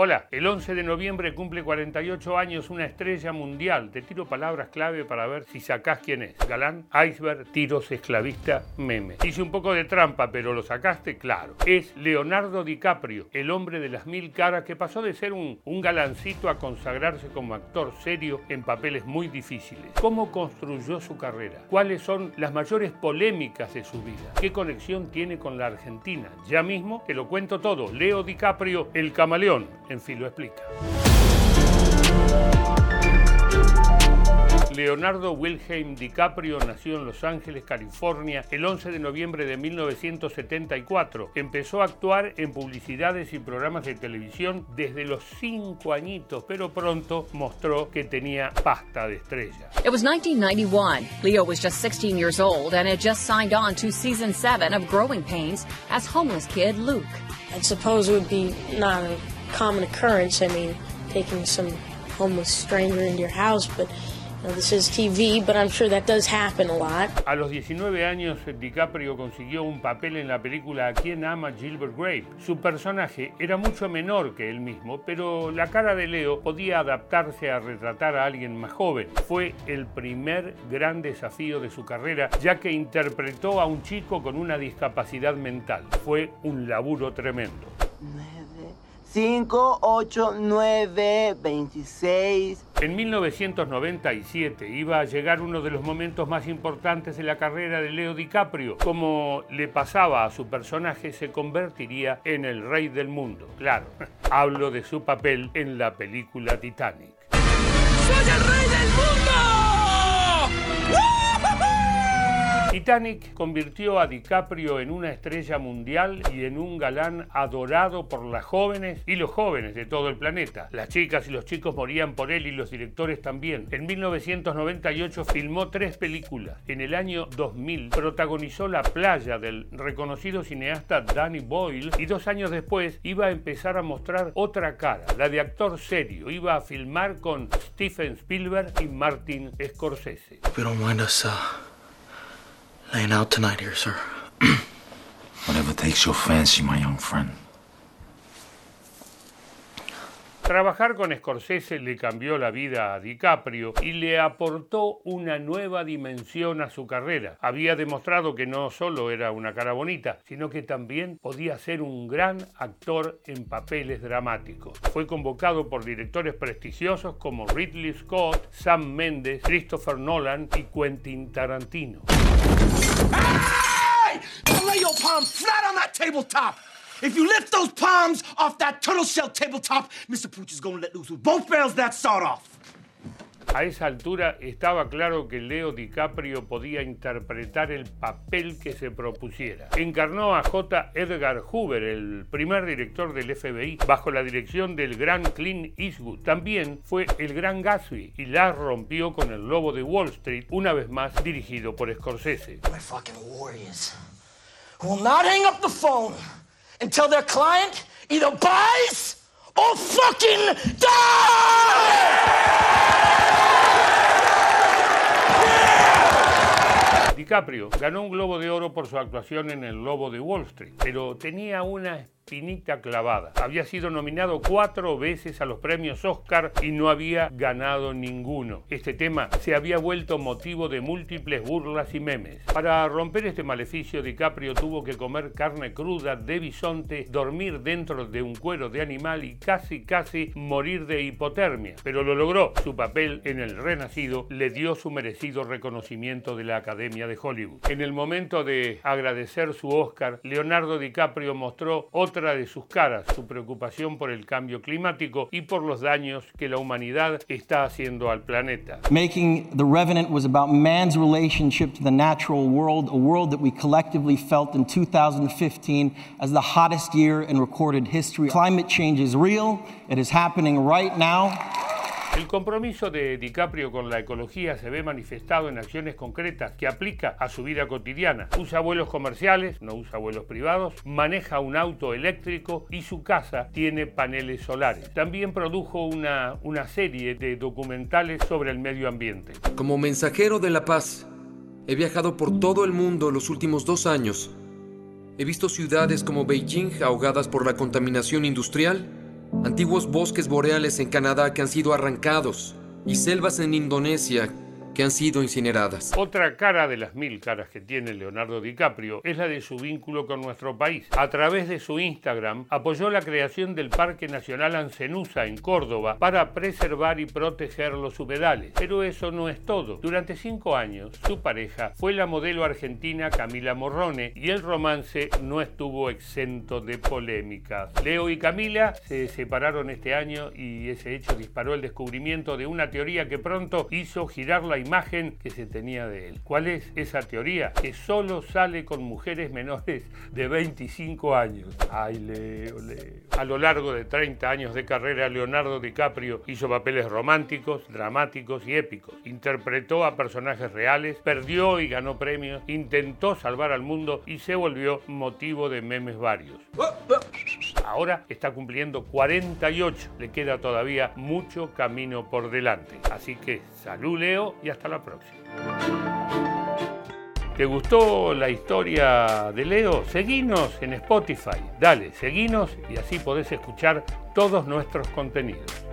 Hola, el 11 de noviembre cumple 48 años una estrella mundial. Te tiro palabras clave para ver si sacás quién es. Galán, iceberg, tiros, esclavista, meme. Hice un poco de trampa, pero lo sacaste claro. Es Leonardo DiCaprio, el hombre de las mil caras que pasó de ser un, un galancito a consagrarse como actor serio en papeles muy difíciles. ¿Cómo construyó su carrera? ¿Cuáles son las mayores polémicas de su vida? ¿Qué conexión tiene con la Argentina? Ya mismo te lo cuento todo. Leo DiCaprio, el camaleón en fin lo explica. Leonardo Wilhelm DiCaprio nació en Los Ángeles, California, el 11 de noviembre de 1974. Empezó a actuar en publicidades y programas de televisión desde los 5 añitos, pero pronto mostró que tenía pasta de estrella. It was 1991. Leo was just 16 years old and had just signed on to season 7 of Growing Pains as homeless kid Luke. I suppose it would be common occurrence. I mean, taking some homeless stranger into your house, but you know, this is TV, but I'm sure that does happen a lot. A los 19 años, DiCaprio consiguió un papel en la película ¿A quién ama Gilbert Grape? Su personaje era mucho menor que él mismo, pero la cara de Leo podía adaptarse a retratar a alguien más joven. Fue el primer gran desafío de su carrera, ya que interpretó a un chico con una discapacidad mental. Fue un laburo tremendo. 5, 8, 9, 26. En 1997 iba a llegar uno de los momentos más importantes de la carrera de Leo DiCaprio. Como le pasaba a su personaje, se convertiría en el rey del mundo. Claro, hablo de su papel en la película Titanic. ¡Soy el rey del mundo! Titanic convirtió a DiCaprio en una estrella mundial y en un galán adorado por las jóvenes y los jóvenes de todo el planeta. Las chicas y los chicos morían por él y los directores también. En 1998 filmó tres películas. En el año 2000 protagonizó La playa del reconocido cineasta Danny Boyle y dos años después iba a empezar a mostrar otra cara, la de actor serio. Iba a filmar con Steven Spielberg y Martin Scorsese. Pero laying out tonight here, sir. Whatever takes your fancy, my young friend. Trabajar con Scorsese le cambió la vida a DiCaprio y le aportó una nueva dimensión a su carrera. Había demostrado que no solo era una cara bonita, sino que también podía ser un gran actor en papeles dramáticos. Fue convocado por directores prestigiosos como Ridley Scott, Sam Mendes, Christopher Nolan y Quentin Tarantino. Hey! Lay your palm flat on that tabletop! If you lift those palms off that turtle shell tabletop, Mr. Pooch is gonna let loose with both barrels that sawed off. A esa altura estaba claro que Leo DiCaprio podía interpretar el papel que se propusiera. Encarnó a J. Edgar Hoover, el primer director del FBI, bajo la dirección del gran Clint Eastwood. También fue el gran Gatsby y la rompió con el Lobo de Wall Street, una vez más dirigido por Scorsese. My fucking warriors will not hang up the phone until their client either buys or fucking DiCaprio ganó un Globo de Oro por su actuación en El Lobo de Wall Street, pero tenía una espinita clavada. Había sido nominado cuatro veces a los premios Oscar y no había ganado ninguno. Este tema se había vuelto motivo de múltiples burlas y memes. Para romper este maleficio, DiCaprio tuvo que comer carne cruda de bisonte, dormir dentro de un cuero de animal y casi casi morir de hipotermia. Pero lo logró. Su papel en El Renacido le dio su merecido reconocimiento de la Academia de Hollywood. En el momento de agradecer su Oscar, Leonardo DiCaprio mostró otra de sus caras, su preocupación por el cambio climático y por los daños que la humanidad está haciendo al planeta. Making The Revenant was about man's relationship to the natural world, a world that we collectively felt in 2015 as the hottest year in recorded history. Climate change is real, it is happening right now. El compromiso de DiCaprio con la ecología se ve manifestado en acciones concretas que aplica a su vida cotidiana. Usa vuelos comerciales, no usa vuelos privados, maneja un auto eléctrico y su casa tiene paneles solares. También produjo una, una serie de documentales sobre el medio ambiente. Como mensajero de la paz, he viajado por todo el mundo los últimos dos años. He visto ciudades como Beijing ahogadas por la contaminación industrial antiguos bosques boreales en Canadá que han sido arrancados y selvas en Indonesia que han sido incineradas. Otra cara de las mil caras que tiene Leonardo DiCaprio es la de su vínculo con nuestro país. A través de su Instagram apoyó la creación del Parque Nacional Ancenusa en Córdoba para preservar y proteger los humedales. Pero eso no es todo. Durante cinco años, su pareja fue la modelo argentina Camila Morrone y el romance no estuvo exento de polémicas. Leo y Camila se separaron este año y ese hecho disparó el descubrimiento de una teoría que pronto hizo girar la imagen que se tenía de él. ¿Cuál es esa teoría? Que solo sale con mujeres menores de 25 años. A lo largo de 30 años de carrera, Leonardo DiCaprio hizo papeles románticos, dramáticos y épicos. Interpretó a personajes reales, perdió y ganó premios, intentó salvar al mundo y se volvió motivo de memes varios. Ahora está cumpliendo 48, le queda todavía mucho camino por delante. Así que salud Leo y hasta la próxima. ¿Te gustó la historia de Leo? Seguinos en Spotify. Dale, seguinos y así podés escuchar todos nuestros contenidos.